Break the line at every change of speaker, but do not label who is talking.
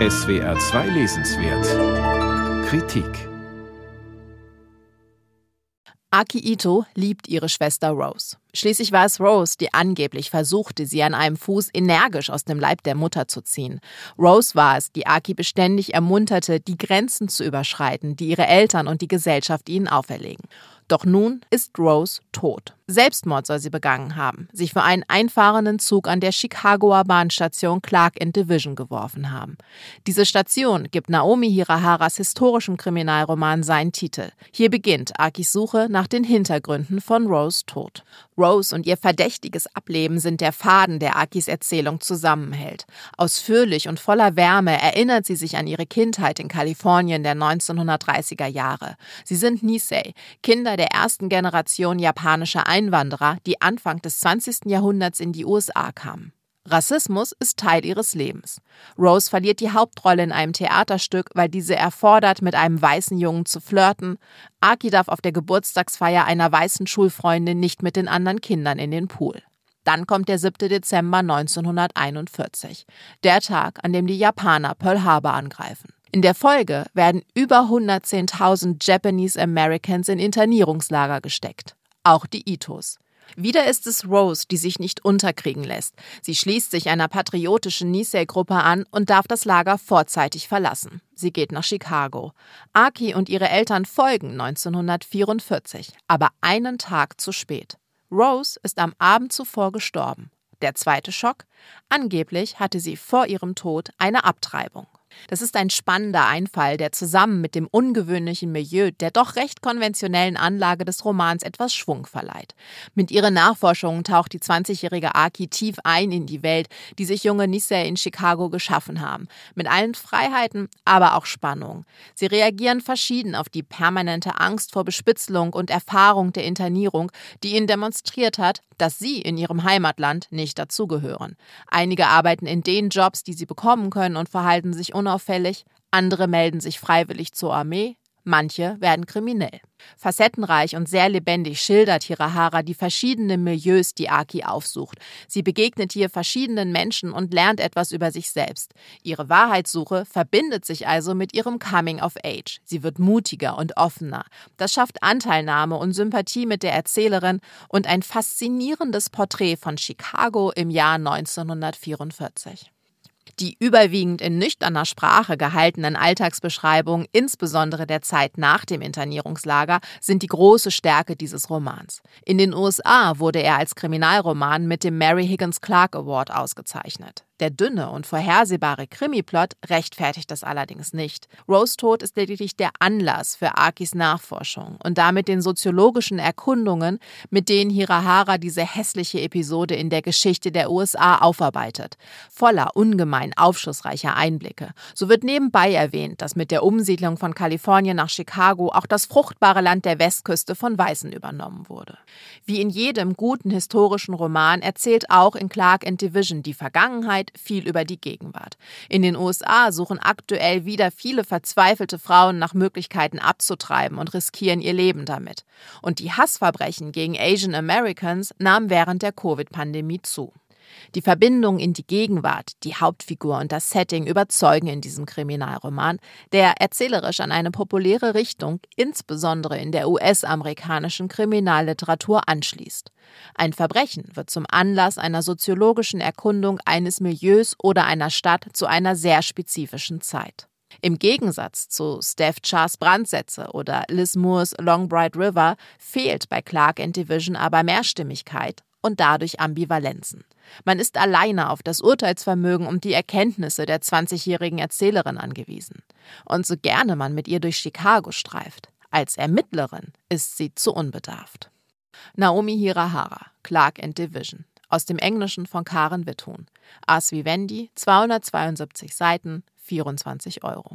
SWR 2 Lesenswert Kritik
Aki Ito liebt ihre Schwester Rose. Schließlich war es Rose, die angeblich versuchte, sie an einem Fuß energisch aus dem Leib der Mutter zu ziehen. Rose war es, die Aki beständig ermunterte, die Grenzen zu überschreiten, die ihre Eltern und die Gesellschaft ihnen auferlegen. Doch nun ist Rose tot. Selbstmord soll sie begangen haben, sich für einen einfahrenden Zug an der Chicagoer Bahnstation Clark in Division geworfen haben. Diese Station gibt Naomi Hiraharas historischem Kriminalroman seinen Titel. Hier beginnt Akis Suche nach den Hintergründen von Rose Tod. Rose und ihr verdächtiges Ableben sind der Faden, der Akis Erzählung zusammenhält. Ausführlich und voller Wärme erinnert sie sich an ihre Kindheit in Kalifornien der 1930er Jahre. Sie sind Nisei, Kinder der ersten Generation japanischer Einwanderer, die Anfang des 20. Jahrhunderts in die USA kamen. Rassismus ist Teil ihres Lebens. Rose verliert die Hauptrolle in einem Theaterstück, weil diese erfordert, mit einem weißen Jungen zu flirten. Aki darf auf der Geburtstagsfeier einer weißen Schulfreundin nicht mit den anderen Kindern in den Pool. Dann kommt der 7. Dezember 1941, der Tag, an dem die Japaner Pearl Harbor angreifen. In der Folge werden über 110.000 Japanese Americans in Internierungslager gesteckt. Auch die Itos. Wieder ist es Rose, die sich nicht unterkriegen lässt. Sie schließt sich einer patriotischen Nisei-Gruppe an und darf das Lager vorzeitig verlassen. Sie geht nach Chicago. Aki und ihre Eltern folgen 1944, aber einen Tag zu spät. Rose ist am Abend zuvor gestorben. Der zweite Schock? Angeblich hatte sie vor ihrem Tod eine Abtreibung. Das ist ein spannender Einfall, der zusammen mit dem ungewöhnlichen Milieu der doch recht konventionellen Anlage des Romans etwas Schwung verleiht. Mit ihren Nachforschungen taucht die 20-jährige Aki tief ein in die Welt, die sich junge Nisei in Chicago geschaffen haben. Mit allen Freiheiten, aber auch Spannung. Sie reagieren verschieden auf die permanente Angst vor Bespitzelung und Erfahrung der Internierung, die ihnen demonstriert hat, dass sie in ihrem Heimatland nicht dazugehören. Einige arbeiten in den Jobs, die sie bekommen können und verhalten sich unauffällig, andere melden sich freiwillig zur Armee, manche werden kriminell. Facettenreich und sehr lebendig schildert Hirahara die verschiedenen Milieus, die Aki aufsucht. Sie begegnet hier verschiedenen Menschen und lernt etwas über sich selbst. Ihre Wahrheitssuche verbindet sich also mit ihrem Coming of Age. Sie wird mutiger und offener. Das schafft Anteilnahme und Sympathie mit der Erzählerin und ein faszinierendes Porträt von Chicago im Jahr 1944. Die überwiegend in nüchterner Sprache gehaltenen Alltagsbeschreibungen, insbesondere der Zeit nach dem Internierungslager, sind die große Stärke dieses Romans. In den USA wurde er als Kriminalroman mit dem Mary Higgins Clark Award ausgezeichnet. Der dünne und vorhersehbare Krimiplot rechtfertigt das allerdings nicht. Rose Tod ist lediglich der Anlass für Akis Nachforschung und damit den soziologischen Erkundungen, mit denen Hirahara diese hässliche Episode in der Geschichte der USA aufarbeitet. Voller ungemein aufschlussreicher Einblicke. So wird nebenbei erwähnt, dass mit der Umsiedlung von Kalifornien nach Chicago auch das fruchtbare Land der Westküste von Weißen übernommen wurde. Wie in jedem guten historischen Roman erzählt auch in Clark and Division die Vergangenheit Vergangenheit, viel über die Gegenwart. In den USA suchen aktuell wieder viele verzweifelte Frauen nach Möglichkeiten abzutreiben und riskieren ihr Leben damit. Und die Hassverbrechen gegen Asian Americans nahmen während der Covid-Pandemie zu. Die Verbindung in die Gegenwart, die Hauptfigur und das Setting überzeugen in diesem Kriminalroman, der erzählerisch an eine populäre Richtung, insbesondere in der US-amerikanischen Kriminalliteratur, anschließt. Ein Verbrechen wird zum Anlass einer soziologischen Erkundung eines Milieus oder einer Stadt zu einer sehr spezifischen Zeit. Im Gegensatz zu Steph Chars Brandsätze oder Liz Moores Long Bright River fehlt bei Clark and Division aber Mehrstimmigkeit und dadurch Ambivalenzen. Man ist alleine auf das Urteilsvermögen und die Erkenntnisse der 20-jährigen Erzählerin angewiesen. Und so gerne man mit ihr durch Chicago streift, als Ermittlerin ist sie zu unbedarft. Naomi Hirahara, Clark and Division. Aus dem Englischen von Karen Witthuhn. As Vivendi, 272 Seiten, 24 Euro.